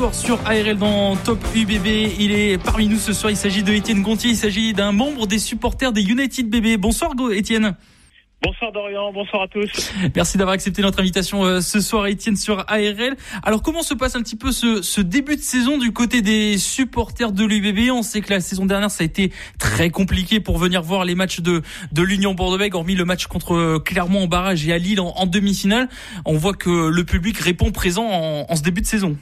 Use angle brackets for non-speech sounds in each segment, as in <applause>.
Soir sur ARL dans Top UBB, il est parmi nous ce soir. Il s'agit de Étienne Gontier. Il s'agit d'un membre des supporters des United BB. Bonsoir Étienne. Bonsoir Dorian, bonsoir à tous. Merci d'avoir accepté notre invitation euh, ce soir Étienne sur ARL. Alors comment se passe un petit peu ce, ce début de saison du côté des supporters de l'UBB On sait que la saison dernière ça a été très compliqué pour venir voir les matchs de, de l'Union Bordeaux-Bègles, hormis le match contre euh, Clermont en barrage et à Lille en, en demi-finale. On voit que le public répond présent en, en ce début de saison.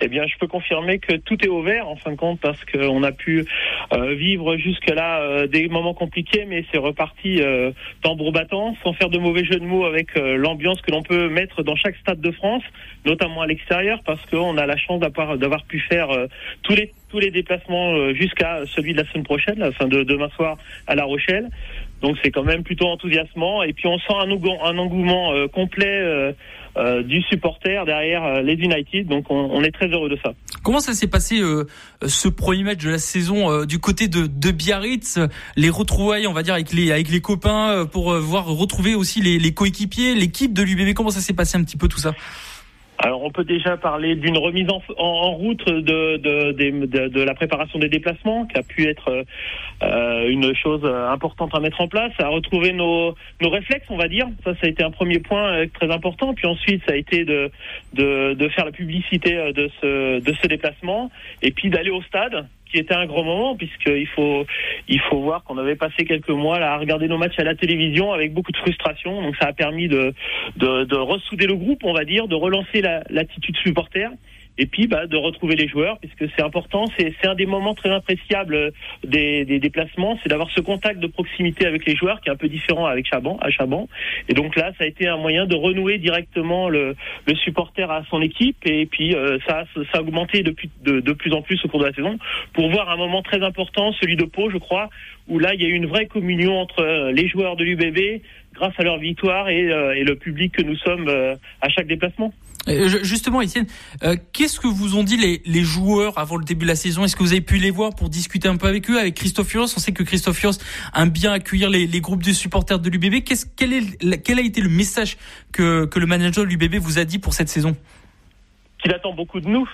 Eh bien, je peux confirmer que tout est ouvert en fin de compte parce qu'on a pu euh, vivre jusque-là euh, des moments compliqués, mais c'est reparti euh, tambour battant, sans faire de mauvais jeu de mots avec euh, l'ambiance que l'on peut mettre dans chaque stade de France, notamment à l'extérieur, parce qu'on a la chance d'avoir pu faire euh, tous les tous les déplacements euh, jusqu'à celui de la semaine prochaine, la fin de demain soir à La Rochelle. Donc c'est quand même plutôt enthousiasmant. Et puis on sent un, un engouement complet euh, du supporter derrière euh, les United. Donc on, on est très heureux de ça. Comment ça s'est passé euh, ce premier match de la saison euh, du côté de, de Biarritz Les retrouvailles, on va dire, avec les, avec les copains euh, pour euh, voir retrouver aussi les, les coéquipiers, l'équipe de l'UBB. Comment ça s'est passé un petit peu tout ça? Alors on peut déjà parler d'une remise en, route de, la préparation des déplacements, qui a pu être euh, une chose importante à mettre en place, à retrouver nos, nos réflexes, on va dire. Ça, ça a été un premier point euh, très important. Puis ensuite, ça a été de, de, de faire la publicité euh, de ce, de ce déplacement, et puis d'aller au stade qui était un grand moment puisqu'il faut il faut voir qu'on avait passé quelques mois à regarder nos matchs à la télévision avec beaucoup de frustration. Donc ça a permis de de, de ressouder le groupe on va dire de relancer la- l'attitude supporter et puis bah, de retrouver les joueurs puisque c'est important c'est un des moments très appréciables euh, des, des déplacements c'est d'avoir ce contact de proximité avec les joueurs qui est un peu différent avec Chaban à Chaban. Et donc là ça a été un moyen de renouer directement le, le supporter à son équipe. Et puis euh, ça ça a augmenté depuis de, de plus en plus au cours de la saison pour voir un moment très important celui de Pau je crois où là il y a eu une vraie communion entre euh, les joueurs de l'UBB grâce à leur victoire et, euh, et le public que nous sommes euh, à chaque déplacement Justement, Étienne, euh, qu'est-ce que vous ont dit les, les joueurs avant le début de la saison? Est-ce que vous avez pu les voir pour discuter un peu avec eux, avec Christophe Furios On sait que Christophe Furios aime bien accueillir les, les groupes de supporters de l'UBB. Quel, a été le message que, que le manager de l'UBB vous a dit pour cette saison? Qu'il attend beaucoup de nous.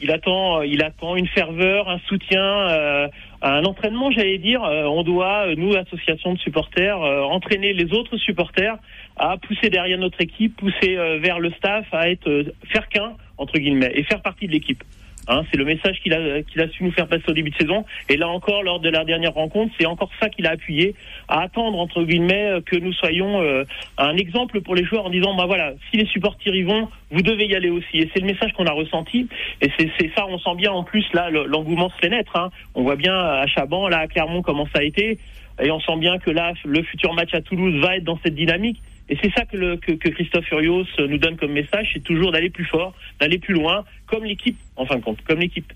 Il attend, il attend une ferveur, un soutien, euh, un entraînement, j'allais dire. Euh, on doit, euh, nous, association de supporters, euh, entraîner les autres supporters à pousser derrière notre équipe, pousser vers le staff, à être faire qu'un entre guillemets et faire partie de l'équipe. Hein, c'est le message qu'il a a su nous faire passer au début de saison. Et là encore, lors de la dernière rencontre, c'est encore ça qu'il a appuyé, à attendre entre guillemets euh, que nous soyons euh, un exemple pour les joueurs en disant bah voilà, si les supporters y vont, vous devez y aller aussi. Et c'est le message qu'on a ressenti. Et c'est ça, on sent bien en plus là le- l'engouement se fait naître. Hein. On voit bien à Chaban, là à Clermont comment ça a été. Et on sent bien que là, le futur match à Toulouse va être dans cette dynamique. Et c'est ça que, Christophe Furios nous donne comme message, c'est toujours d'aller plus fort, d'aller plus loin, comme l'équipe, en fin de compte, comme l'équipe.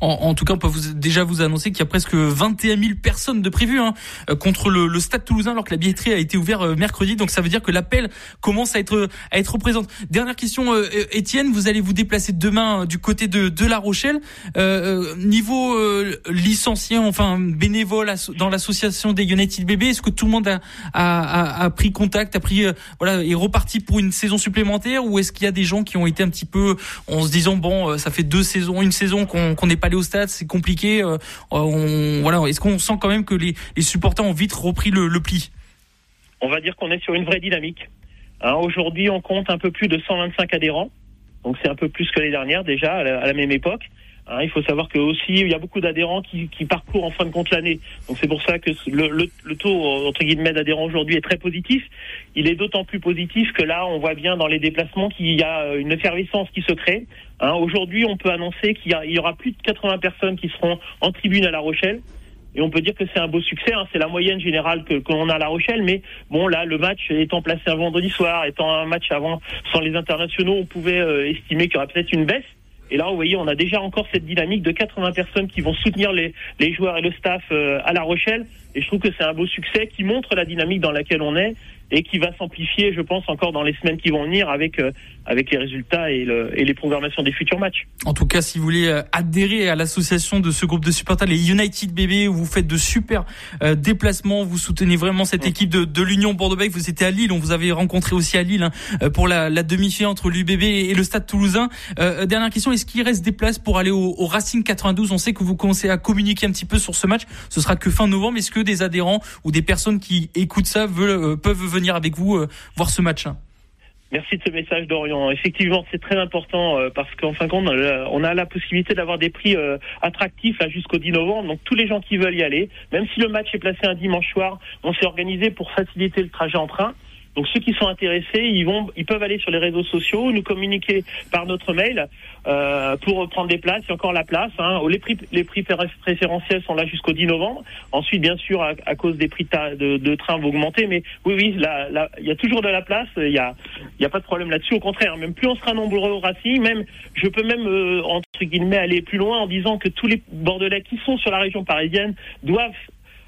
En, en tout cas, on peut vous, déjà vous annoncer qu'il y a presque 21 000 personnes de prévues hein, euh, contre le, le Stade Toulousain, alors que la billetterie a été ouverte euh, mercredi. Donc ça veut dire que l'appel commence à être à être présente. Dernière question, euh, Étienne, vous allez vous déplacer demain du côté de, de La Rochelle. Euh, niveau euh, licencié, enfin bénévole dans l'association des United Bébés, est-ce que tout le monde a, a, a, a pris contact, a pris euh, voilà, est reparti pour une saison supplémentaire, ou est-ce qu'il y a des gens qui ont été un petit peu en se disant bon, ça fait deux saisons, une saison qu'on qu'on n'est pas allé au stade, c'est compliqué. euh, on, voilà, est-ce qu'on sent quand même que les, les supporters ont vite repris le, pli? On va dire qu'on est sur une vraie dynamique. Hein, Aujourd'hui, on compte un peu plus de 125 adhérents. Donc c'est un peu plus que les dernières déjà, à la même époque. Hein, il faut savoir que aussi il y a beaucoup d'adhérents qui, parcourent en fin de compte l'année. Donc c'est pour ça que le, taux entre guillemets d'adhérents aujourd'hui est très positif. Il est d'autant plus positif que là on voit bien dans les déplacements qu'il y a une effervescence qui se crée. Hein, aujourd'hui on peut annoncer qu'il y, aura plus de 80 personnes qui seront en tribune à La Rochelle. Et on peut dire que c'est un beau succès, hein, c'est la moyenne générale que que a à La Rochelle, mais bon là le match étant placé un vendredi soir, étant un match avant sans les internationaux, on pouvait euh, estimer qu'il y aurait peut-être une baisse. Et là, vous voyez, on a déjà encore cette dynamique de 80 personnes qui vont soutenir les, les joueurs et le staff euh, à La Rochelle. Et je trouve que c'est un beau succès qui montre la dynamique dans laquelle on est et qui va s'amplifier, je pense, encore dans les semaines qui vont venir avec euh, avec les résultats et, le, et, les programmations des futurs matchs. En tout cas, si vous voulez euh, adhérer à l'association de ce groupe de supporters, les United BB, où vous faites de super euh, déplacements, vous soutenez vraiment cette mm. équipe de, de l'Union Bordeaux-Bègles. Vous étiez à Lille, on vous avait rencontré aussi à Lille hein, pour la, la demi-finale entre l'UBB et le Stade Toulousain. Euh, dernière question, est-ce qu'il reste des places pour aller au, au, Racing 92 On sait que vous commencez à communiquer un petit peu sur ce match. Ce sera que fin novembre. Est-ce que des adhérents ou des personnes qui écoutent ça veulent, peuvent venir avec vous euh, voir ce match. Merci de ce message d'Orient. Effectivement, c'est très important euh, parce qu'en fin de compte, on a la possibilité d'avoir des prix euh, attractifs jusqu'au 10 novembre. Donc tous les gens qui veulent y aller, même si le match est placé un dimanche soir, on s'est organisé pour faciliter le trajet en train. Donc ceux qui sont intéressés, ils vont, ils peuvent aller sur les réseaux sociaux, nous communiquer par notre mail euh, pour prendre des places. Il y a encore la place. Hein. Les prix, les prix préférentiels sont là jusqu'au 10 novembre. Ensuite, bien sûr, à, cause des prix de, de, train vont augmenter, mais oui, oui, il y a toujours de la place. Il y a, il y a pas de problème là-dessus. Au contraire, même plus on sera nombreux au Racing, même, je peux même euh, entre guillemets aller plus loin en disant que tous les Bordelais qui sont sur la région parisienne doivent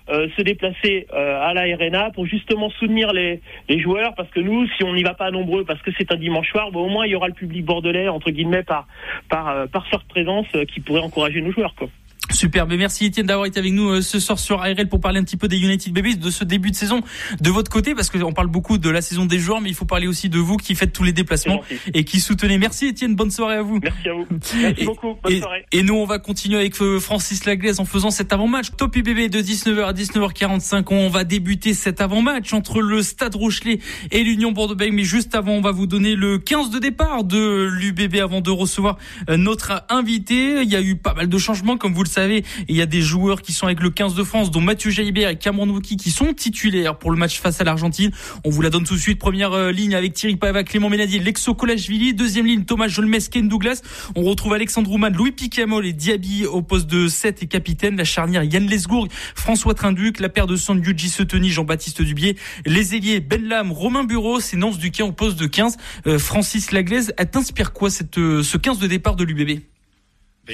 euh, se déplacer euh, à la RNA pour justement soutenir les, joueurs parce que nous, si on n'y va pas nombreux parce que c'est un dimanche soir, au moins il y aura le public bordelais entre guillemets par par euh, par forte présence qui pourrait encourager nos joueurs quoi. Superbe. Merci Étienne d'avoir été avec nous euh, ce soir sur ARL pour parler un petit peu des United Babies, de ce début de saison de votre côté, parce qu'on parle beaucoup de la saison des joueurs, mais il faut parler aussi de vous qui faites tous les déplacements et qui soutenez. Merci Étienne, bonne soirée à vous. Merci à vous. Merci beaucoup. Bonne et, soirée. Et nous, on va continuer avec euh, Francis Laglaise en faisant cet avant-match. Top UBB de 19h à 19h45. On va débuter cet avant-match entre le Stade Rochelet et l'Union Bordeaux-Bègles. Mais juste avant, on va vous donner le 15 de départ de l'UBB avant de recevoir euh, notre invité. Il y a eu pas mal de changements, comme vous le savez. Il y a des joueurs qui sont avec le 15 de France, dont Mathieu Jaibert et Cameron Wauki, qui sont titulaires pour le match face à l'Argentine. On vous la donne tout de suite. Première euh, ligne avec Thierry Paiva, Clément Ménadier, Lexo Colachvili. Deuxième ligne, Thomas Jolmes, Ken Douglas. On retrouve Alexandre Rouman, Louis Picamol et Diaby au poste de 7 et capitaine. La charnière Yann Lesgourg, François Trinduc, la paire de Sandyuji Seteni, Jean-Baptiste Dubier. Les ailiers Ben Lam, Romain Bureau, c'est Nance Duquin au poste de 15. Euh, Francis Laglaise, elle t'inspire quoi euh, ce 15 de départ de l'UBB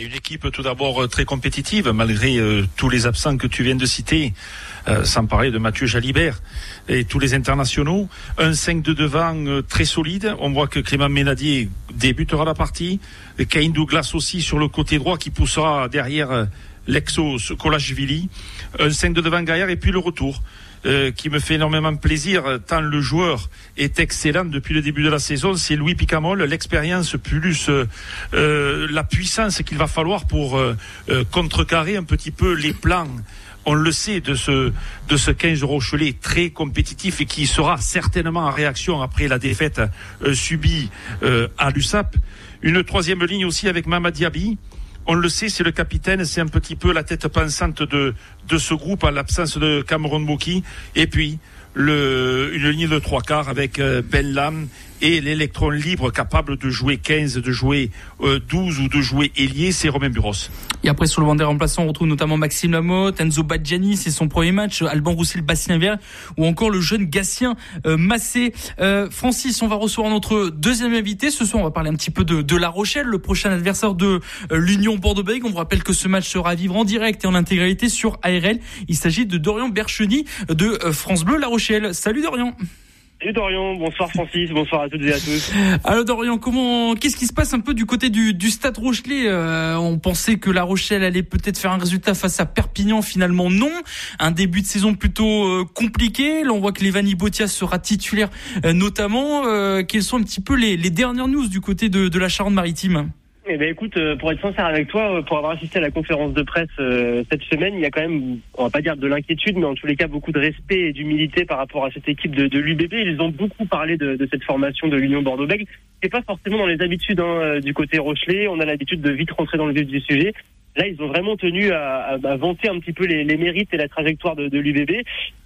une équipe tout d'abord euh, très compétitive, malgré euh, tous les absents que tu viens de citer, euh, sans parler de Mathieu Jalibert et tous les internationaux. Un 5 de devant très solide. On voit que Clément Ménadier débutera la partie. Cain Douglas aussi sur le côté droit qui poussera derrière l'exo Kolashvili. Un 5 de devant derrière et puis le retour. Euh, qui me fait énormément plaisir, tant le joueur est excellent depuis le début de la saison, c'est Louis Picamol, l'expérience plus euh, euh, la puissance qu'il va falloir pour contrecarrer un petit peu les plans on le sait de ce de ce 15 Rochelet très compétitif et qui sera certainement en réaction après la défaite subie à l'USAP. Une troisième ligne aussi avec Mamad Diaby on le sait, c'est le capitaine, c'est un petit peu la tête pensante de, de ce groupe à l'absence de Cameron Moki. Et puis, le, une ligne de trois quarts avec euh, Ben Lam et l'électron libre capable de jouer 15, de jouer 12 euh, ou de jouer ailier, c'est Romain Buros. Et après sur le banc des remplaçants, on retrouve notamment Maxime Lamotte, Enzo Badjani, c'est son premier match, Alban Roussel, Bastien Vert ou encore le jeune Gatien euh, Massé. Euh, Francis, on va recevoir notre deuxième invité. Ce soir, on va parler un petit peu de, de La Rochelle, le prochain adversaire de euh, l'Union Bordeaux-Bègles. On vous rappelle que ce match sera à vivre en direct et en intégralité sur ARL. Il s'agit de Dorian Bercheny de France Bleu La Rochelle. Salut Dorian. Salut Dorian, bonsoir Francis, bonsoir à toutes et à tous. <laughs> Alors Dorian, comment, qu'est-ce qui se passe un peu du côté du, Stade Rochelet euh, On pensait que La Rochelle allait peut-être faire un résultat face à Perpignan, finalement non. Un début de saison plutôt euh, compliqué. Là, on voit que Levani Botia sera titulaire, euh, notamment. quelles sont un petit peu les, les dernières news du côté de, de la Charente-Maritime? Eh ben écoute, euh, pour être sincère avec toi, euh, pour avoir assisté à la conférence de presse euh, cette semaine, il y a quand même, on va pas dire de l'inquiétude, mais en tous les cas beaucoup de respect et d'humilité par rapport à cette équipe de, de l'UBB. Ils ont beaucoup parlé de, cette formation de l'Union Bordeaux-Bègles. C'est pas forcément dans les habitudes hein, du côté Rochelet. On a l'habitude de vite rentrer dans le vif du sujet. Là, ils ont vraiment tenu à, à, vanter un petit peu les, les, mérites et la trajectoire de, de l'UBB.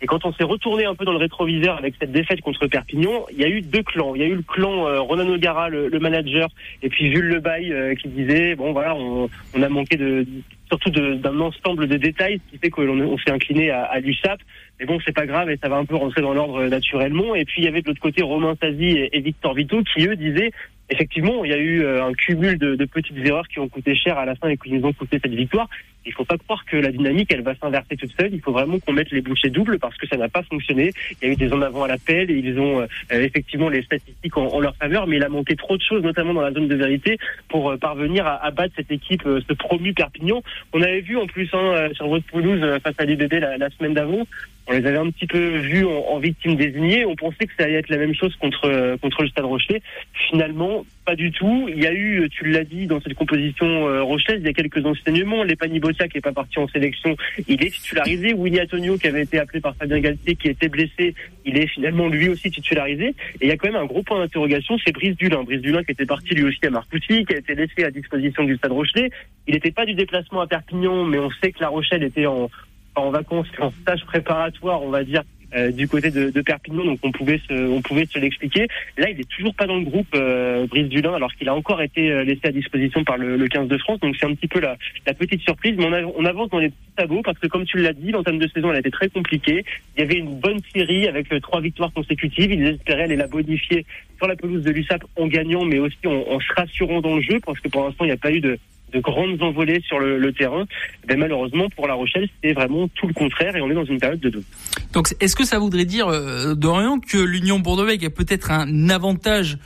Et quand on s'est retourné un peu dans le rétroviseur avec cette défaite contre Perpignan, il y a eu deux clans. Il y a eu le clan euh, Ronan O'Gara, le, le, manager, et puis Jules Lebaille euh, qui disait bon voilà, on, on a manqué de surtout d'un ensemble de détails, ce qui fait qu'on on s'est incliné à, à l'USAP. Mais bon, c'est pas grave et ça va un peu rentrer dans l'ordre naturellement. Et puis il y avait de l'autre côté Romain Sazi et, Victor Vito qui eux disaient effectivement, il y a eu euh, un cumul de, de, petites erreurs qui ont coûté cher à la fin et qui nous ont coûté cette victoire. Il faut pas croire que la dynamique, elle va s'inverser toute seule. Il faut vraiment qu'on mette les bouchées doubles parce que ça n'a pas fonctionné. Il y a eu des en avant à l'appel et ils ont euh, effectivement les statistiques en, leur faveur, mais il a manqué trop de choses, notamment dans la zone de vérité, pour euh, parvenir à, à, battre cette équipe, ce promu Perpignan. On avait vu en plus hein, sur votre pelouse face à l'IBB la, la semaine d'avant, on les avait un petit peu vus en, victimes désignées. On pensait que ça allait être la même chose contre contre le Stade Rocher. Finalement, pas du tout. Il y a eu, tu l'as dit, dans cette composition euh, il y a quelques enseignements. Lepani Botia qui est pas parti en sélection, il est titularisé. Winnie Antonio qui avait été appelé par Fabien Galtier qui était blessé, il est finalement lui aussi titularisé. Et il y a quand même un gros point d'interrogation, c'est Brice Dulin. Brice Dulin qui était parti lui aussi à Marcoussis, qui a été laissé à disposition du Stade Rochelet. Il n'était pas du déplacement à Perpignan, mais on sait que La Rochelle était en en vacances, en stage préparatoire, on va dire, euh, du côté de, de, Perpignan, donc on pouvait se, on pouvait se l'expliquer. Là, il est toujours pas dans le groupe euh, Brice Dulin, alors qu'il a encore été euh, laissé à disposition par le, le 15 de France. Donc c'est un petit peu la, la petite surprise, mais on, on, avance dans les petits parce que comme tu l'as dit, l'entame de saison elle a été très compliquée. Il y avait une bonne série avec trois victoires consécutives. Ils espéraient aller la bonifier sur la pelouse de l'USAP en gagnant, mais aussi en, en se rassurant dans le jeu, parce que pour l'instant il n'y a pas eu de de grandes envolées sur le, le terrain. Mais malheureusement, pour La Rochelle, c'est vraiment tout le contraire et on est dans une période de doute. Donc, est-ce que ça voudrait dire, euh, Dorian, que l'Union Bordeaux-Bègles a peut-être un avantage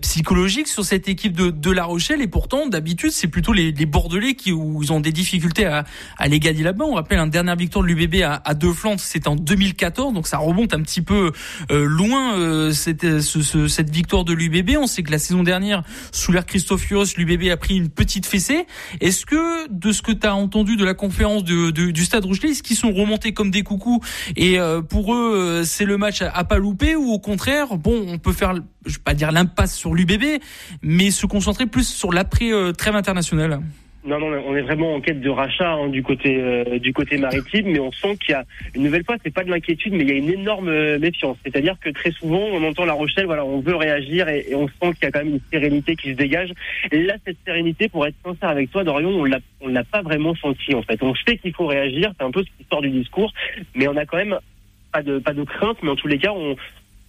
psychologique sur cette équipe de, de La Rochelle et pourtant d'habitude c'est plutôt les, Bordelais qui où ont des difficultés à, à les gagner là-bas. On rappelle un dernière victoire de l'UBB à, à deux Flandres, c'était en 2014, donc ça remonte un petit peu euh, loin euh, cette, ce, cette victoire de l'UBB. On sait que la saison dernière sous l'ère Christophe l'UBB a pris une petite fessée. Est-ce que de ce que tu as entendu de la conférence de, de, du Stade Rochelet, est-ce qu'ils sont remontés comme des coucous et euh, pour eux c'est le match à, à pas louper ou au contraire bon on peut faire je vais pas dire l'impasse sur l'UBB, mais se concentrer plus sur l'après euh, trêve internationale. Non, non, on est vraiment en quête de rachat hein, du côté euh, du côté maritime, mais on sent qu'il y a une nouvelle fois, c'est pas de l'inquiétude, mais il y a une énorme euh, méfiance. C'est-à-dire que très souvent, on entend La Rochelle, voilà, on veut réagir et, on sent qu'il y a quand même une sérénité qui se dégage. Et là, cette sérénité, pour être sincère avec toi, Dorion, on l'a, l'a pas vraiment senti en fait. On sait qu'il faut réagir, c'est un peu ce qui sort du discours, mais on a quand même pas de pas de crainte, mais en tous les cas, on,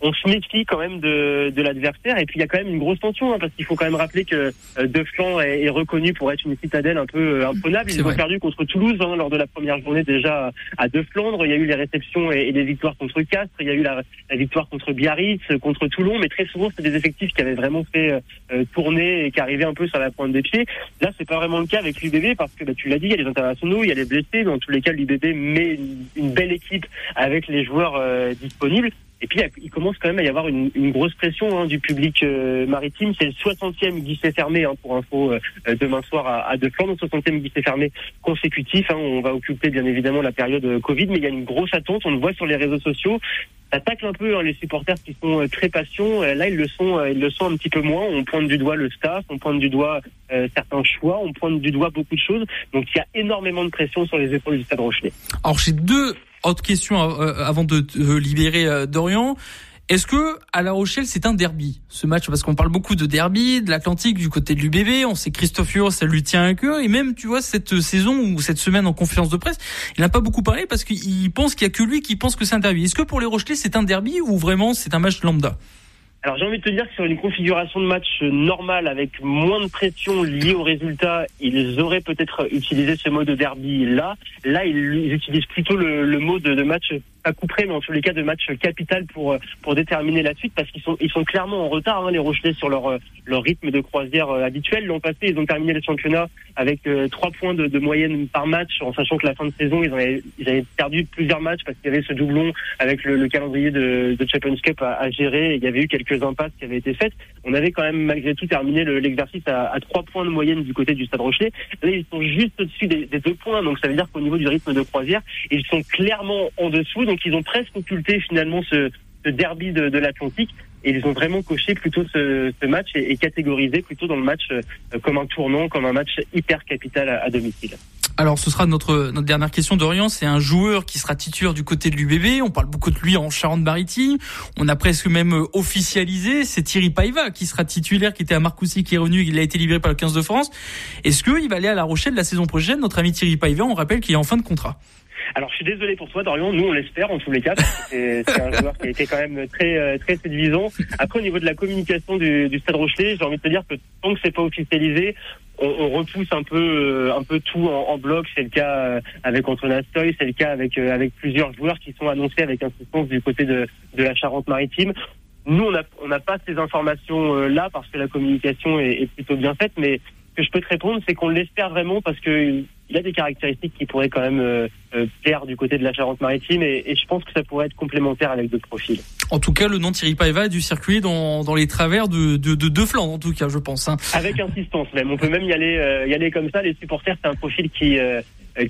on se méfie quand même de, de l'adversaire. Et puis il y a quand même une grosse tension, hein, parce qu'il faut quand même rappeler que euh, Deflan est, est, reconnu pour être une citadelle un peu euh, imprenable. Ils ont perdu contre Toulouse hein, lors de la première journée déjà à De Flandre. Il y a eu les réceptions et, et les victoires contre Castres. Il y a eu la, la, victoire contre Biarritz, contre Toulon. Mais très souvent, c'est des effectifs qui avaient vraiment fait euh, tourner et qui arrivaient un peu sur la pointe des pieds. Là, c'est pas vraiment le cas avec l'UBB parce que bah, tu l'as dit, il y a les internationaux, il y a les blessés. Dans tous les cas, l'UBB met une, une, belle équipe avec les joueurs euh, disponibles. Et puis, il commence quand même à y avoir une, une grosse pression hein, du public euh, maritime. C'est le 60e guichet fermé, hein, pour info, euh, demain soir à, à De Flandre, 60e guichet fermé consécutif. Hein, on va occuper bien évidemment la période euh, Covid, mais il y a une grosse attente. On le voit sur les réseaux sociaux. Ça tacle un peu hein, les supporters qui sont euh, très patients. là, ils le sont, ils le sont un petit peu moins. On pointe du doigt le staff, on pointe du doigt certains choix, on pointe du doigt beaucoup de choses. Donc, il y a énormément de pression sur les épaules du Stade Rochelet. Alors, j'ai deux autre question euh, avant de libérer euh, Dorian. Est-ce que à La Rochelle c'est un derby ce match? Parce qu'on parle beaucoup de derby de l'Atlantique du côté de l'UBB on sait Christophe Huro ça lui tient à cœur. Et même tu vois cette saison ou cette semaine en conférence de presse il n'a pas beaucoup parlé parce qu'il pense qu'il y a que lui qui pense que c'est un derby. Est-ce que pour les Rochelais c'est un derby ou vraiment c'est un match lambda? Alors j'ai envie de te dire que sur une configuration de match normale avec moins de pression liée au résultat, ils auraient peut-être utilisé ce mode de derby là. Là, ils, utilisent plutôt le, le mot de, de match à coup près, mais en tous les cas de match capital pour pour déterminer la suite parce qu'ils sont ils sont clairement en retard hein, les Rochelais sur leur leur rythme de croisière habituel. L'an passé, ils ont terminé le championnat avec trois points de, de, moyenne par match, en sachant que la fin de saison ils avaient ils avaient perdu plusieurs matchs parce qu'il y avait ce doublon avec le, le calendrier de, de Champions Cup à, à, gérer. Et il y avait eu quelques impasses qui avaient été faites. On avait quand même malgré tout terminé l'exercice à, trois points de moyenne du côté du Stade Rochelet. Là, ils sont juste au-dessus des, deux points, donc ça veut dire qu'au niveau du rythme de croisière, ils sont clairement en dessous ils ont presque occulté finalement ce, derby de, l'Atlantique et ils ont vraiment coché plutôt ce, match et, catégorisé plutôt dans le match euh, comme un tournant, comme un match hyper capital à, domicile. Alors ce sera notre, dernière question d'Orient, c'est un joueur qui sera titulaire du côté de l'UBB, on parle beaucoup de lui en Charente-Maritime, on a presque même officialisé, c'est Thierry Paiva qui sera titulaire, qui était à Marcoussis, qui est revenu, il a été libéré par le 15 de France. Est-ce qu'il va aller à La Rochelle la saison prochaine Notre ami Thierry Paiva, on rappelle qu'il est en fin de contrat. Alors je suis désolé pour toi Dorian, nous on l'espère en tous les cas, <laughs> c'est un joueur qui a été quand même très euh, très séduisant. Après au niveau de la communication du, du Stade Rochelet, j'ai envie de te dire que tant que c'est pas officialisé, on, on, repousse un peu euh, un peu tout en, en bloc. C'est le cas euh, avec Antoine Astoy, c'est le cas avec avec plusieurs joueurs qui sont annoncés avec insistance du côté de, de la Charente-Maritime. Nous, on n'a on n'a pas ces informations là parce que la communication est, est plutôt bien faite, mais ce que je peux te répondre, c'est qu'on l'espère vraiment parce que il a des caractéristiques qui pourraient quand même euh, euh, plaire du côté de la Charente-Maritime et, et, je pense que ça pourrait être complémentaire avec d'autres profils. En tout cas, le nom Thierry Paeva a dû circuler dans, dans les travers de, de, de deux flancs, en tout cas, je pense. Hein. Avec insistance même. On peut même y aller, euh, y aller comme ça. Les supporters, c'est un profil qui, euh,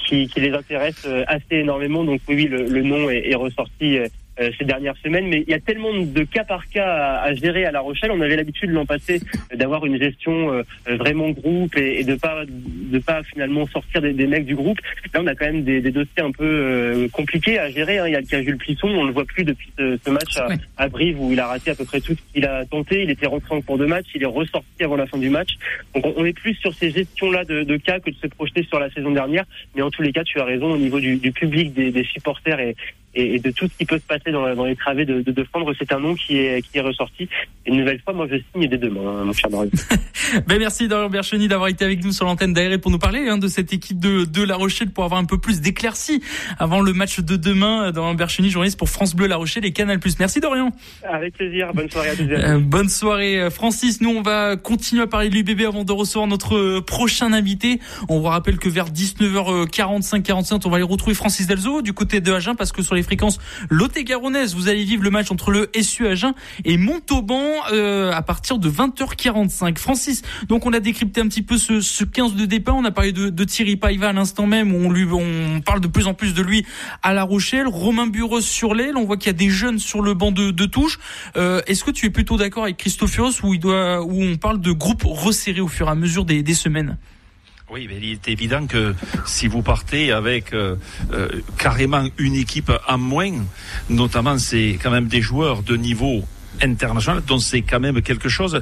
qui, qui les intéresse euh, assez énormément. Donc oui, le, le nom est, est ressorti euh, ces dernières semaines, mais il y a tellement de cas par cas à, à gérer à La Rochelle. On avait l'habitude l'an passé d'avoir une gestion euh, vraiment groupe et, et, de pas de pas finalement sortir des, des, mecs du groupe. Là, on a quand même des, des dossiers un peu euh, compliqués à gérer. Hein. Il y a le cas Jules Plisson, on le voit plus depuis ce, ce match à, à, Brive où il a raté à peu près tout ce qu'il a tenté. Il était rentré en cours de match, il est ressorti avant la fin du match. Donc on, on est plus sur ces gestions-là de, de, cas que de se projeter sur la saison dernière. Mais en tous les cas, tu as raison au niveau du, du public, des, des supporters et, et, de tout ce qui peut se passer dans, dans les travées de, de, de Flandre, c'est un nom qui est, qui est ressorti. Et une nouvelle fois, moi, je signe dès demain, hein, mon cher Dorian. <laughs> ben merci Dorian Bercheny d'avoir été avec nous sur l'antenne d'ARL pour nous parler hein, de cette équipe de, de La Rochelle pour avoir un peu plus d'éclaircies avant le match de demain. Dorian Bercheny, journaliste pour France Bleu La Rochelle et Canal+. Merci Dorian. Avec plaisir. Bonne soirée à tous. Euh, bonne soirée Francis. Nous, on va continuer à parler de l'UBB avant de recevoir notre prochain invité. On vous rappelle que vers 19h45, 45, on va aller retrouver Francis Delzo du côté de Agen parce que sur les fréquences Lot-et-Garonnaise. Vous allez vivre le match entre le SU Agen et Montauban euh, à partir de 20h45. Francis, donc on a décrypté un petit peu ce, ce 15 de départ. On a parlé de, de Thierry Paiva à l'instant même. On, lui, on parle de plus en plus de lui à La Rochelle. Romain Bureau sur l'aile. On voit qu'il y a des jeunes sur le banc de, de touche. Euh, Est-ce que tu es plutôt d'accord avec Christophios où, il doit, où on parle de groupe resserré au fur et à mesure des, des semaines? Oui, mais il est évident que si vous partez avec euh, euh, carrément une équipe en moins, notamment c'est quand même des joueurs de niveau international, donc c'est quand même quelque chose.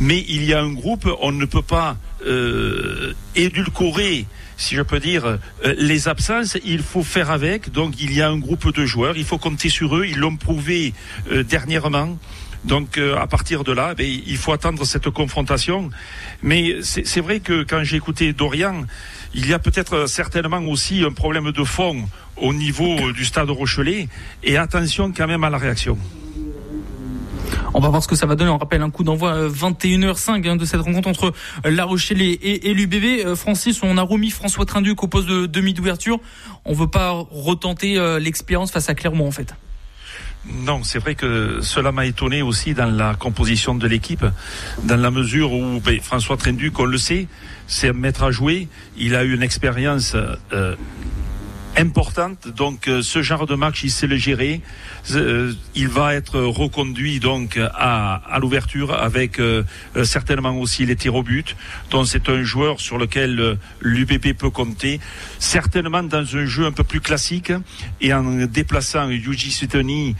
Mais il y a un groupe, on ne peut pas euh, édulcorer si je peux dire, les absences, il faut faire avec. Donc il y a un groupe de joueurs, il faut compter sur eux. Ils l'ont prouvé dernièrement. Donc euh, à partir de là, ben, il faut attendre cette confrontation. Mais c'est vrai que quand j'ai écouté Dorian, il y a peut-être certainement aussi un problème de fond au niveau du stade Rochelet. Et attention quand même à la réaction. On va voir ce que ça va donner. On rappelle un coup d'envoi 21h05 hein, de cette rencontre entre La Rochelle et, l'UBB. Francis, on a remis François Trinduc au poste de demi d'ouverture. On veut pas retenter euh, l'expérience face à Clermont en fait. Non, c'est vrai que cela m'a étonné aussi dans la composition de l'équipe, dans la mesure où ben, François Trinduc, on le sait, c'est un maître à jouer. Il a eu une expérience euh, importante. Donc euh, ce genre de match, il sait le gérer. Euh, il va être reconduit donc à, à l'ouverture avec euh, certainement aussi les tirs au but. Donc c'est un joueur sur lequel l'UBB peut compter. Certainement dans un jeu un peu plus classique et en déplaçant Yuji Sutoni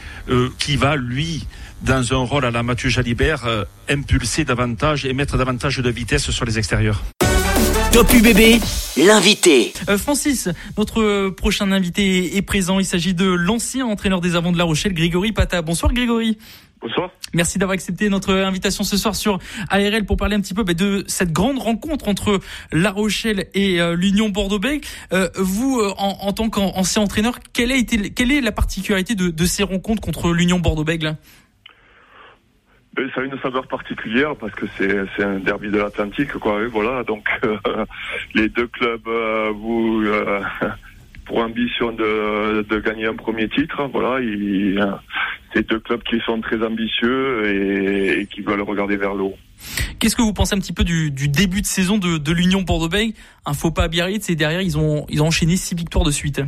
qui va lui dans un rôle à la Mathieu Jalibert impulser davantage et mettre davantage de vitesse sur les extérieurs. Top UBB, l'invité. Euh, Francis, notre prochain invité est présent. Il s'agit de l'ancien entraîneur des Avants de La Rochelle, Grégory Pata. Bonsoir Grégory. Bonsoir. Merci d'avoir accepté notre invitation ce soir sur ARL pour parler un petit peu bah, de cette grande rencontre entre La Rochelle et euh, l'Union Bordeaux-Bègles. Euh, vous, en, en, tant qu'ancien entraîneur, quelle, a été, quelle est la particularité de, de ces rencontres contre l'Union Bordeaux-Bègles? Ça a une saveur particulière parce que c'est un derby de l'Atlantique, voilà, donc euh, <laughs> les deux clubs euh, euh, <laughs> pour ambition de, gagner un premier titre. Voilà, c'est deux clubs qui sont très ambitieux et, qui veulent regarder vers le haut. Qu'est-ce que vous pensez un petit peu du, du début de saison de, de l'Union Bordeaux-Bègles? Un faux pas à Biarritz et derrière ils ont ils ont enchaîné six victoires de suite.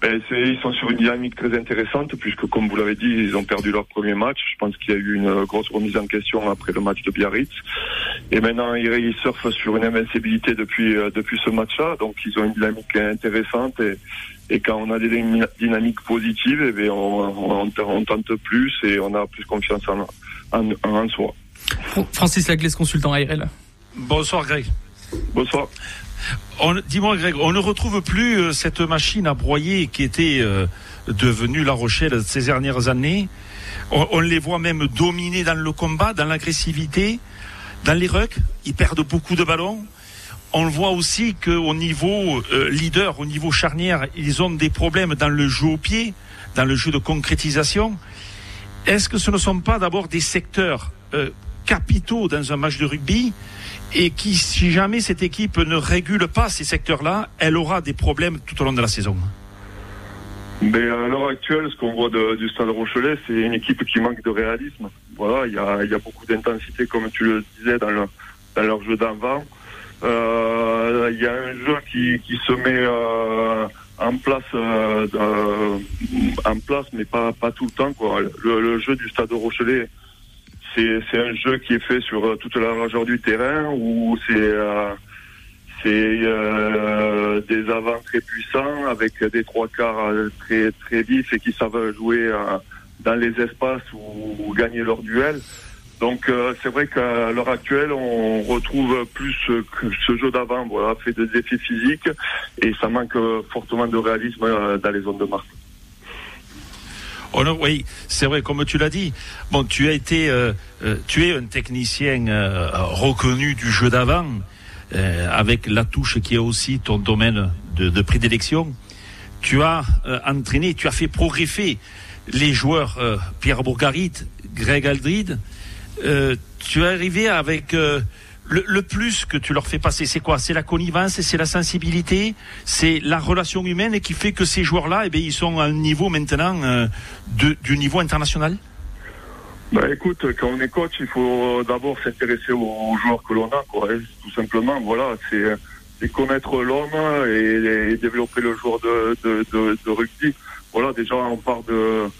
Ben, ils sont sur une dynamique très intéressante puisque, comme vous l'avez dit, ils ont perdu leur premier match. Je pense qu'il y a eu une grosse remise en question après le match de Biarritz. Et maintenant, ils, surfent sur une invincibilité depuis, euh, depuis ce match-là. Donc, ils ont une dynamique intéressante et, et quand on a des dynamiques positives, eh bien, on, on, on, tente plus et on a plus confiance en, en, en soi. Francis Laglaise, consultant ARL. Bonsoir Greg. Bonsoir. Dis-moi, Greg, on ne retrouve plus euh, cette machine à broyer qui était euh, devenue La Rochelle ces dernières années. On, les voit même dominer dans le combat, dans l'agressivité, dans les rucks. Ils perdent beaucoup de ballons. On voit aussi qu'au niveau euh, leader, au niveau charnière, ils ont des problèmes dans le jeu au pied, dans le jeu de concrétisation. Est-ce que ce ne sont pas d'abord des secteurs capitaux dans un match de rugby et qui, si jamais cette équipe ne régule pas ces secteurs-là, elle aura des problèmes tout au long de la saison. Mais à l'heure actuelle, ce qu'on voit du Stade Rochelet, c'est une équipe qui manque de réalisme. Voilà, il y a, beaucoup d'intensité, comme tu le disais, dans, leur jeu d'avant. Euh, il y a un jeu qui, se met euh, en place, euh, en place, mais pas, tout le temps. Le, le jeu du Stade Rochelet c'est un jeu qui est fait sur euh, toute la largeur du terrain où c'est euh, c'est euh, des avants très puissants avec des trois quarts très très vifs et qui savent jouer dans les espaces ou, gagner leur duel. Donc c'est vrai qu'à l'heure actuelle, on retrouve plus que ce jeu d'avant, voilà, fait des effets physiques et ça manque fortement de réalisme dans les zones de marque. Oh oui, c'est vrai, comme tu l'as dit. Bon, tu as été, euh, euh, tu es un technicien euh, reconnu du jeu d'avant, avec la touche qui est aussi ton domaine de, de prédilection. Tu as entraîné, tu as fait progresser les joueurs Pierre Bourgarit, Greg Aldrid. tu es arrivé avec le, plus que tu leur fais passer, c'est quoi? C'est la connivence, c'est la sensibilité, c'est la relation humaine qui fait que ces joueurs-là, eh bien, ils sont à un niveau maintenant euh, du niveau international? Bah écoute, quand on est coach, il faut d'abord s'intéresser aux, joueurs que l'on a. Hein, tout simplement, voilà, c'est connaître l'homme et, développer le joueur de, rugby. Voilà, déjà on part de,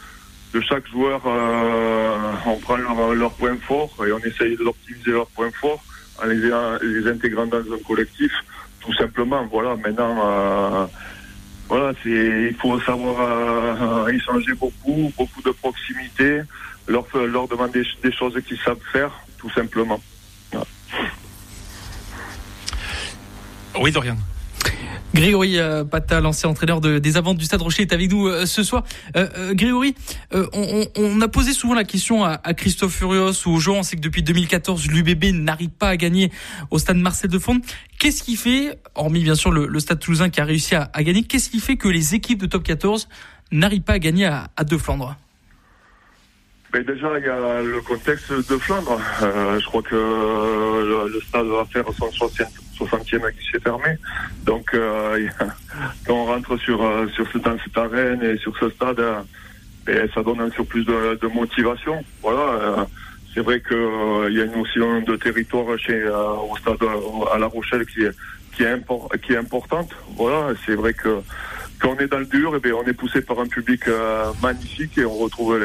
chaque joueur, euh, on prend leurs leur points forts et on essaye d'optimiser leurs points forts en les, intégrant dans un collectif, tout simplement. Voilà, maintenant, euh, voilà, il faut savoir euh, échanger beaucoup, beaucoup de proximité, leur, leur demander des choses qu'ils savent faire, tout simplement. Oui, Dorian. Grégory euh, Pata, l'ancien entraîneur de, des Aventes du Stade Rocher, est avec nous euh, ce soir. Euh, Grégory, on, a posé souvent la question à, Christophe Furios ou aux gens. On sait que depuis 2014, l'UBB n'arrive pas à gagner au Stade Marcel de Fonde. Qu'est-ce qui fait, hormis bien sûr le, Stade Toulousain qui a réussi à, gagner, qu'est-ce qui fait que les équipes de Top 14 n'arrivent pas à gagner à, à De Flandre ben, déjà, il y a le contexte de Flandre. Je crois que le stade va faire 160 60e à fermé. Donc, euh, <laughs> quand on rentre sur, euh, sur cette, arène et sur ce stade, euh, ben, ça donne un surplus de, de motivation. Voilà. c'est vrai qu'il y a une notion de territoire chez, au stade à La Rochelle qui est, qui est, importante. Voilà. C'est vrai que quand on est dans le dur, eh ben, on est poussé par un public magnifique et on retrouve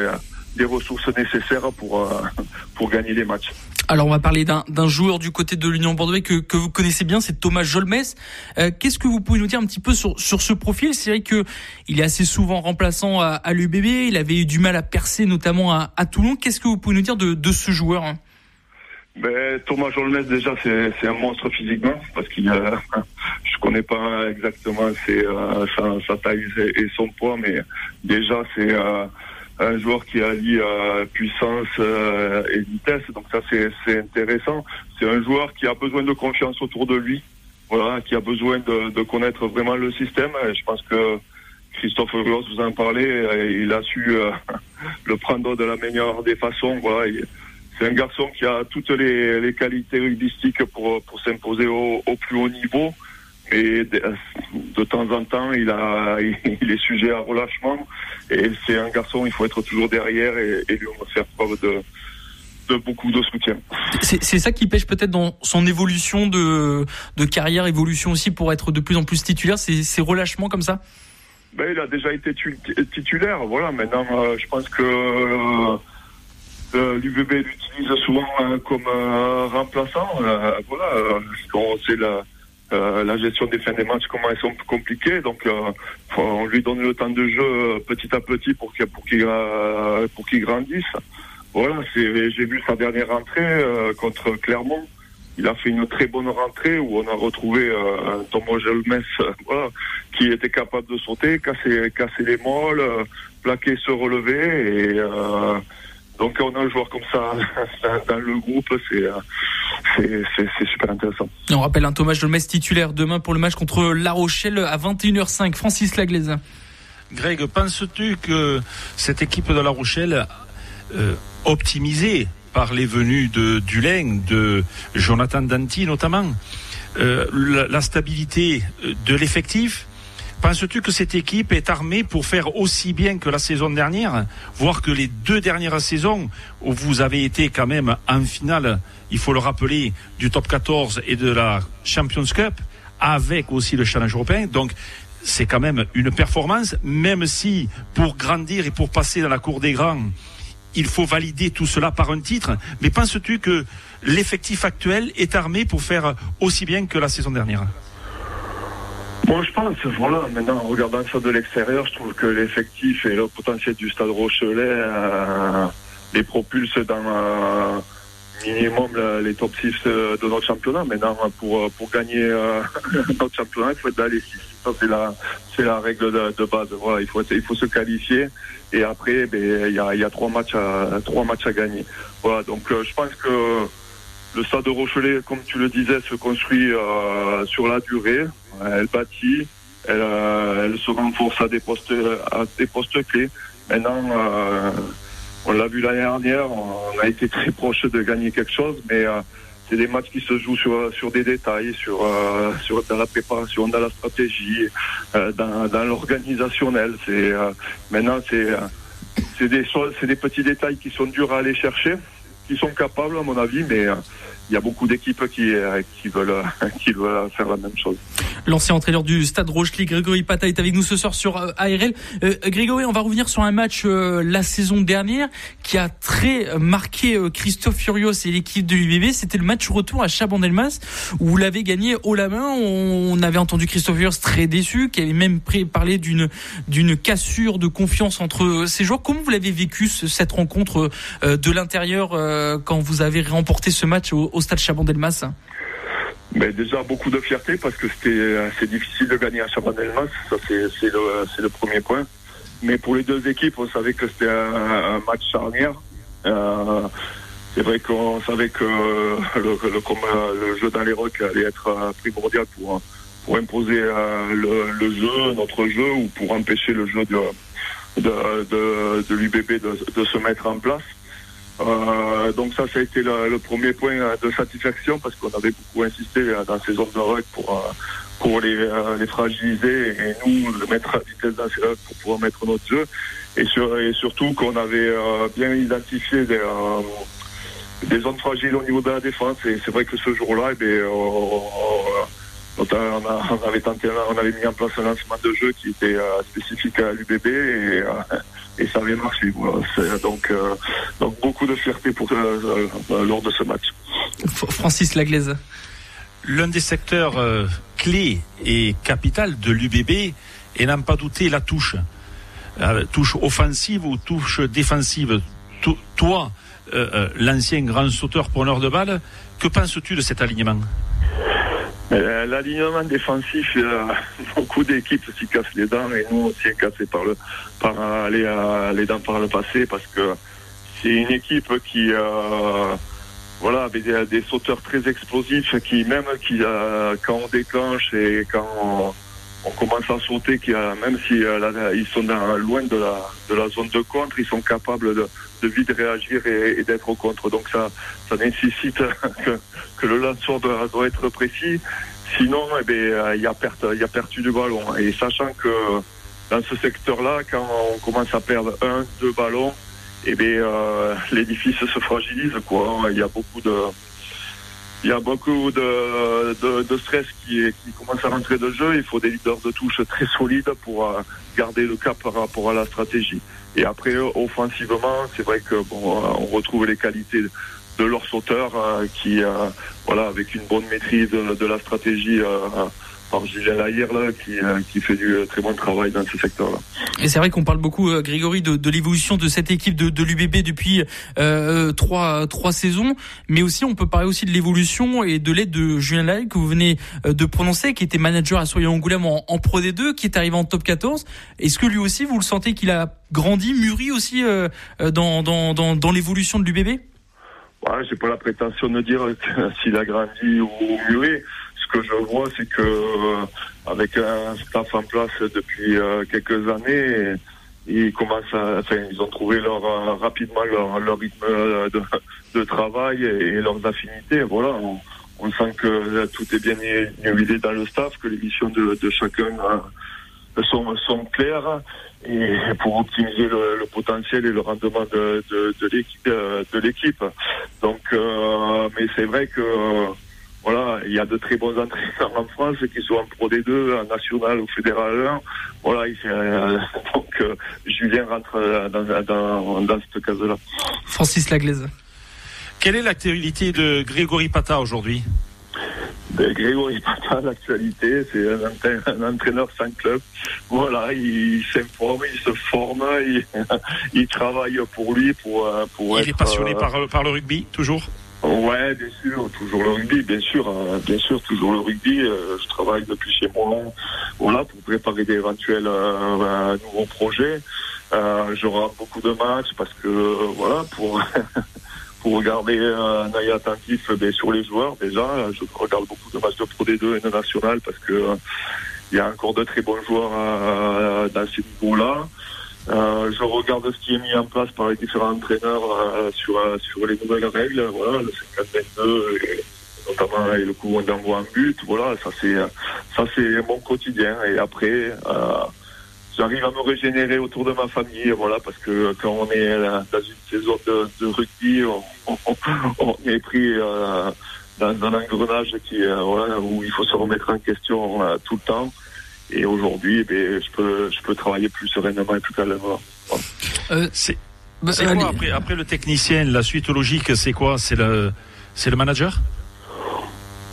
les, ressources nécessaires pour, <laughs> pour gagner les matchs. Alors on va parler d'un joueur du côté de l'Union Bordeaux que, que vous connaissez bien, c'est Thomas Jolmes. Euh, qu'est-ce que vous pouvez nous dire un petit peu sur, sur ce profil? C'est vrai que il est assez souvent remplaçant à, à l'UBB, il avait eu du mal à percer notamment à, à Toulon. Qu'est-ce que vous pouvez nous dire de, de ce joueur hein? Ben, Thomas Jolmes déjà c'est un monstre physiquement parce qu'il a, <laughs> je connais pas exactement ses, euh, sa, sa, taille et son poids mais déjà c'est euh, un joueur qui allie euh, puissance euh, et vitesse. Donc ça c'est intéressant. C'est un joueur qui a besoin de confiance autour de lui, voilà, qui a besoin de, de connaître vraiment le système. Je pense que Christophe Ross vous en parlait, il a su euh, <laughs> le prendre de la meilleure des façons. Voilà, c'est un garçon qui a toutes les, les qualités rugbystiques pour, pour s'imposer au, plus haut niveau. Et de, de, temps en temps, il, a, <laughs> il est sujet à relâchement. Et c'est un garçon, il faut être toujours derrière et, et lui faire preuve de, de beaucoup de soutien. C'est ça qui pêche peut-être dans son évolution de, de carrière, évolution aussi pour être de plus en plus titulaire, ces relâchements comme ça? Ben, Il a déjà été titulaire, voilà. Maintenant, euh, je pense que euh, euh l'UVB l'utilise souvent euh, comme remplaçant. voilà, c'est la euh, la gestion des fins des matchs, comment elles sont compliquées. Donc, euh, on lui donne le temps de jeu euh, petit à petit pour qu'il pour qu'il pour qu'il grandisse. Voilà, j'ai vu sa dernière entrée contre Clermont. il a fait une très bonne rentrée où on a retrouvé un Thomas Gelmes voilà, qui était capable de sauter, casser, casser les molles, plaquer, se relever. Et donc on a un joueur comme ça <laughs> dans le groupe, c'est super intéressant. on rappelle un Thomas Gelmes titulaire demain pour le match contre La Rochelle à 21h05. Francis Laglaise. Greg, penses-tu que cette équipe de La Rochelle euh, optimisée par les venues de Dulain, de Jonathan Danti notamment, euh, la, stabilité de l'effectif, Penses-tu que cette équipe est armée pour faire aussi bien que la saison dernière, voire que les deux dernières saisons où vous avez été quand même en finale, il faut le rappeler, du top 14 et de la Champions Cup, avec aussi le challenge européen? Donc c'est quand même une performance, même si pour grandir et pour passer dans la cour des grands, il faut valider tout cela par un titre. Mais penses-tu que l'effectif actuel est armé pour faire aussi bien que la saison dernière? Moi, je pense, voilà, maintenant, en regardant ça de l'extérieur, je trouve que l'effectif et le potentiel du stade Rochelet euh, les propulse dans euh, minimum les top 6 de notre championnat. Maintenant, pour, pour gagner euh, <laughs> notre championnat, il faut être dans les 6 c'est la, c'est la règle de, base. Voilà, il faut, il faut se qualifier et après, ben, il y a, y a trois matchs à, trois matchs à gagner. Voilà, donc euh, je pense que le stade de Rochelet, comme tu le disais, se construit euh, sur la durée. Elle bâtit, elle, euh, elle, se renforce à des postes, à des postes clés. Maintenant, on l'a vu l'année dernière, on a été très proche de gagner quelque chose, mais c'est des matchs qui se jouent sur, sur des détails, sur, euh, dans la préparation, dans la stratégie, euh, dans, l'organisationnel. Euh, maintenant c'est des c'est des petits détails qui sont durs à aller chercher, qui sont capables à mon avis, mais il y a beaucoup d'équipes qui, euh, qui, veulent, <laughs> qui veulent faire la même chose. L'ancien entraîneur du Stade Rochelie, Grégory Pata, est avec nous ce soir sur euh, ARL. Euh, Grégory, on va revenir sur un match la saison dernière qui a très marqué Christophe Furios et l'équipe de l'UBB. C'était le match retour à Chabandelmas où vous l'avez gagné haut la main. On avait entendu Christophe Furios très déçu, qui avait même parlé d'une cassure de confiance entre ses joueurs. Comment vous l'avez vécu cette rencontre de l'intérieur quand vous avez remporté ce match au, au stade Chabon-Delmas mais déjà beaucoup de fierté parce que c'était assez difficile de gagner à Chabandelmas, ça c'est le, premier point. Mais pour les deux équipes, on savait que c'était un, match charnière. Euh, c'est vrai qu'on savait que le, le, jeu dans les rocs allait être primordial pour, pour imposer euh, le, jeu, notre jeu, ou pour empêcher le jeu de, de, l'UBB de, se mettre en place. Euh, donc ça, ça a été le, premier point de satisfaction parce qu'on avait beaucoup insisté dans ces zones de rock pour, euh, pour les, euh, les fragiliser et nous le mettre à vitesse d'accélération pour pouvoir mettre notre jeu. Et, sur, et surtout qu'on avait bien identifié des, zones fragiles au niveau de la défense. Et c'est vrai que ce jour-là, eh on, avait mis en place un lancement de jeu qui était spécifique à l'UBB et ça avait marché. Donc, euh, donc beaucoup de fierté pour, euh, euh, lors de ce match. Francis Laglaise. L'un des secteurs clés et capital de l'UBB et n'en pas douter la touche. touche offensive ou touche défensive. toi, l'ancien grand sauteur preneur de balles, que penses-tu de cet alignement? Euh, l'alignement défensif, <laughs> beaucoup d'équipes s'y cassent les dents et nous aussi cassé par le par les, les dents par le passé parce que c'est une équipe qui euh, voilà avait des, sauteurs très explosifs qui même qui euh, quand on déclenche et quand on, commence à sauter, qui même si ils sont loin de la zone de contre, ils sont capables de, vite réagir et, d'être au contre. Donc ça nécessite <laughs> que le lanceur doit, être précis. Sinon, eh ben, euh, il y a perte, il y a perdu du ballon. Et sachant que dans ce secteur-là, quand on commence à perdre un, deux ballons, eh ben, euh, l'édifice se fragilise. Il y a beaucoup de, il y a beaucoup de, de, de, stress qui, qui commence à rentrer de jeu. Il faut des leaders de touche très solides pour euh, garder le cap par rapport à la stratégie. Et après, offensivement, c'est vrai que bon, on retrouve les qualités de leurs sauteurs euh, qui, euh, voilà, avec une bonne maîtrise de, la stratégie, euh, par Julien Laïr là, qui, euh, qui fait du très bon travail dans ce secteur-là. Et c'est vrai qu'on parle beaucoup, Grégory, de, de l'évolution de cette équipe de, de l'UBB depuis euh, trois, trois saisons, mais aussi on peut parler aussi de l'évolution et de l'aide de Julien Laïr que vous venez de prononcer, qui était manager à Souriant Angoulême en, en, Pro D2, qui est arrivé en Top 14. Est-ce que lui aussi, vous le sentez qu'il a grandi, mûri aussi euh, dans, dans, dans, dans l'évolution de l'UBB Ouais, j'ai pas la prétention de dire <laughs> s'il a grandi ou mûri. Que je vois, c'est que euh, avec un staff en place depuis euh, quelques années, ils commencent à, enfin, ils ont trouvé leur euh, rapidement leur, rythme de, travail et, leurs affinités. Voilà, on, sent que tout est bien huilé dans le staff, que les missions de, chacun sont, claires et pour optimiser le, potentiel et le rendement de, l'équipe. Donc, mais c'est vrai que voilà, il y a de très bons entraîneurs en France qui sont en Pro D2, en National ou Fédéral 1. Voilà, il, euh, <laughs> donc euh, Julien rentre dans, dans, dans cette case-là. Francis Laglaise. Quelle est l'actualité de Grégory Pata aujourd'hui? Ben, Grégory Pata, <laughs> l'actualité, c'est un, un, entraîneur sans club. Voilà, il s'informe, il se forme, il, <laughs> il, travaille pour lui, pour, pour il être, est passionné euh, par, par le rugby, toujours? Ouais, bien sûr, toujours le rugby, bien sûr, euh, bien sûr, toujours le rugby. Euh, je travaille depuis chez moi, voilà, pour préparer d'éventuels euh, nouveaux projets. J'aurai beaucoup de matchs parce que, voilà, pour <laughs> pour regarder un œil attentif ben, sur les joueurs déjà. Je regarde beaucoup de matchs de Pro D2 et de National parce que il y a encore de très bons joueurs dans ces niveaux-là. Euh, je regarde ce qui est mis en place par les différents entraîneurs euh, sur, euh, sur les nouvelles règles, voilà, le 50-22 et notamment et le coup d'envoi en but, voilà, ça c'est ça c'est mon quotidien. Et après, j'arrive à me régénérer autour de ma famille, voilà, parce que quand on est dans une saison de, rugby, on, est pris dans, dans un engrenage qui, voilà, où il faut se remettre en question tout le temps. Et aujourd'hui, eh je peux, je peux travailler plus sereinement et plus calmement. Euh, c'est bah, quoi après, après le technicien, la suite logique, c'est quoi? C'est le, c'est le manager?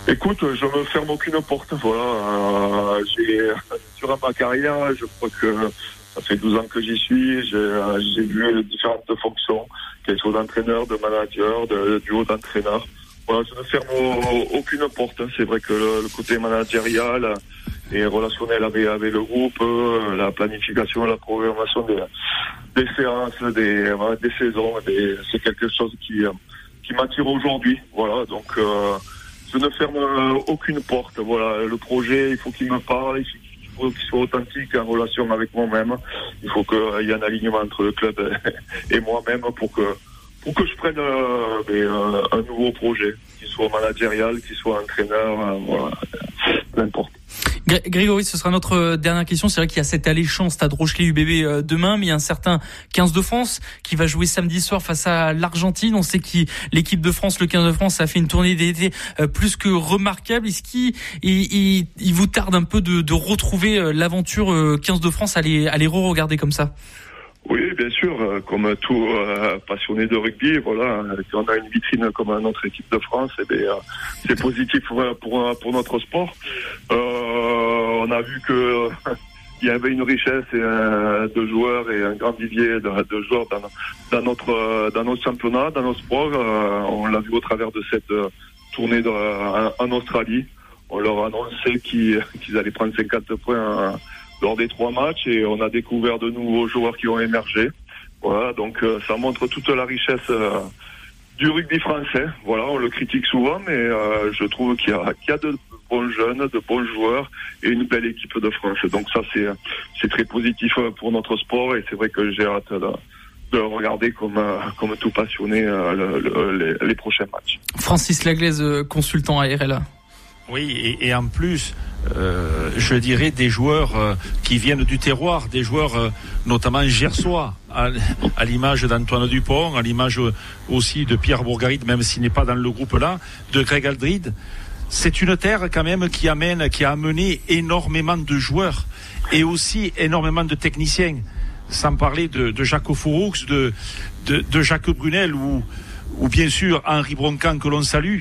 Écoute, je me ferme aucune porte. Voilà, euh, j'ai <laughs> durant ma carrière, je crois que ça fait 12 ans que j'y suis. J'ai vu les différentes fonctions, qu'elles soient d'entraîneur, de manager, de, du haut d'entraîneur. Voilà, je ne ferme aucune porte. C'est vrai que le, le côté managérial et relationnel avec, avec le groupe, euh, la planification, la programmation des, des séances, des, des saisons, c'est quelque chose qui, euh, qui m'attire aujourd'hui. Voilà, donc euh, je ne ferme aucune porte. Voilà, le projet, il faut qu'il me parle, il faut qu'il soit authentique en relation avec moi-même. Il faut qu'il y ait un alignement entre le club <laughs> et moi-même pour que pour que je prenne un nouveau projet, qu'il soit managérial, qu'il soit entraîneur, voilà, n'importe. Grégory, ce sera notre euh, dernière question. C'est vrai qu'il y a cette alléchant Stade Rochelet UBB euh, demain, mais il y a un certain 15 de France qui va jouer samedi soir face à l'Argentine. On sait que l'équipe de France, le 15 de France, a fait une tournée d'été euh, plus que remarquable. Est-ce qu'il il, il, vous tarde un peu de, de retrouver l'aventure 15 de France? À les, re-regarder comme ça oui, bien sûr, comme tout passionné de rugby, voilà, quand on a une vitrine comme notre équipe de France, eh bien, c'est positif pour, pour, notre sport. On a vu que <laughs> il y avait une richesse et un, de joueurs et un grand vivier de, joueurs dans, dans, notre dans notre championnat, dans nos sports. Euh, on l'a vu au travers de cette tournée de, en, Australie. On leur a annoncé qu'ils <laughs> allaient prendre 50 points lors des trois matchs et on a découvert de nouveaux joueurs qui ont émergé. Voilà, donc euh, ça montre toute la richesse euh, du rugby français. Voilà, on le critique souvent, mais euh, je trouve qu'il y, qu y, a de bons jeunes, de bons joueurs et une belle équipe de France. Donc ça, c'est c'est très positif pour notre sport et c'est vrai que j'ai hâte de, de regarder comme, comme tout passionné le, le, les, les, prochains matchs. Francis Laglaise, consultant à RLA. Oui, et, et en plus, euh, je dirais des joueurs euh, qui viennent du terroir, des joueurs euh, notamment gersois, à, à l'image d'Antoine Dupont, à l'image aussi de Pierre Bourgarit, même s'il n'est pas dans le groupe là, de Greg Aldrid. C'est une terre quand même qui amène, qui a amené énormément de joueurs et aussi énormément de techniciens. Sans parler de, de Jacques Fouroux, de, de, Jacques Brunel ou, ou bien sûr Henri Broncan que l'on salue.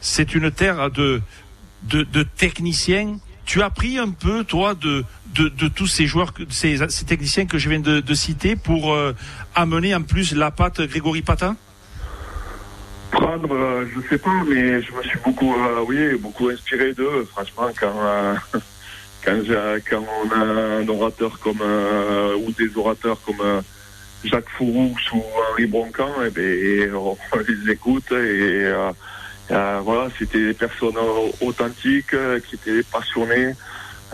C'est une terre de, de, techniciens tu as appris un peu, toi, de, de, tous ces joueurs, ces, ces techniciens que je viens de, de citer pour euh, amener en plus la patte Grégory Patin? Prendre, euh, je sais pas, mais je me suis beaucoup, euh, oui, beaucoup inspiré d'eux. Franchement, quand, euh, <laughs> quand, quand, on a un orateur comme, ou des orateurs comme Jacques Fouroux ou Henri Broncan, eh ben, on les écoute et euh, voilà, c'était des personnes authentiques, qui étaient passionnées.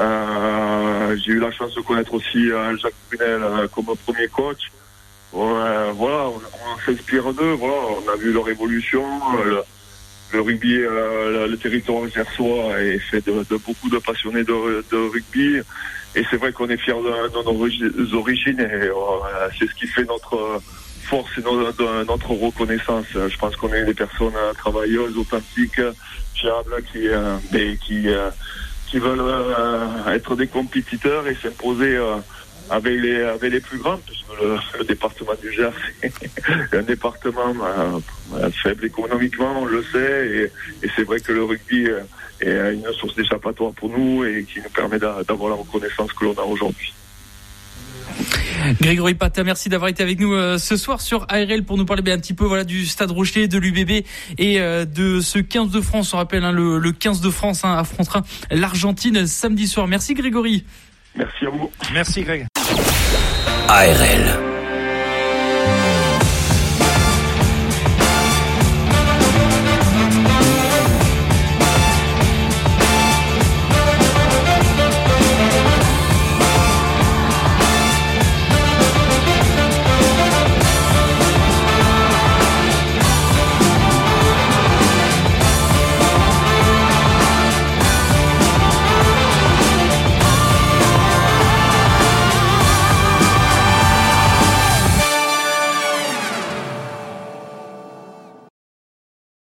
Euh, j'ai eu la chance de connaître aussi Jacques Brunel comme premier coach voilà, on, s'inspire d'eux, voilà, on a vu leur évolution, le, rugby, euh, le territoire gersois est fait de, beaucoup de passionnés de, rugby, et c'est vrai qu'on est fiers de, nos origines, et euh, c'est ce qui fait notre force et notre, reconnaissance. Je pense qu'on est des personnes travailleuses, authentiques, fiables, qui, euh, qui, qui veulent être des compétiteurs et s'imposer avec les, avec les plus grands, puisque le, département du Gers est <laughs> un département euh, faible économiquement, on le sait, et, et c'est vrai que le rugby est une source d'échappatoire pour nous et qui nous permet d'avoir la reconnaissance que l'on a aujourd'hui. Grégory Pata, merci d'avoir été avec nous euh, ce soir sur ARL pour nous parler ben, un petit peu voilà du Stade Rocher, de l'UBB et euh, de ce 15 de France. On rappelle hein, le, le 15 de France hein, affrontera l'Argentine samedi soir. Merci Grégory. Merci à vous. Merci Greg. ARL.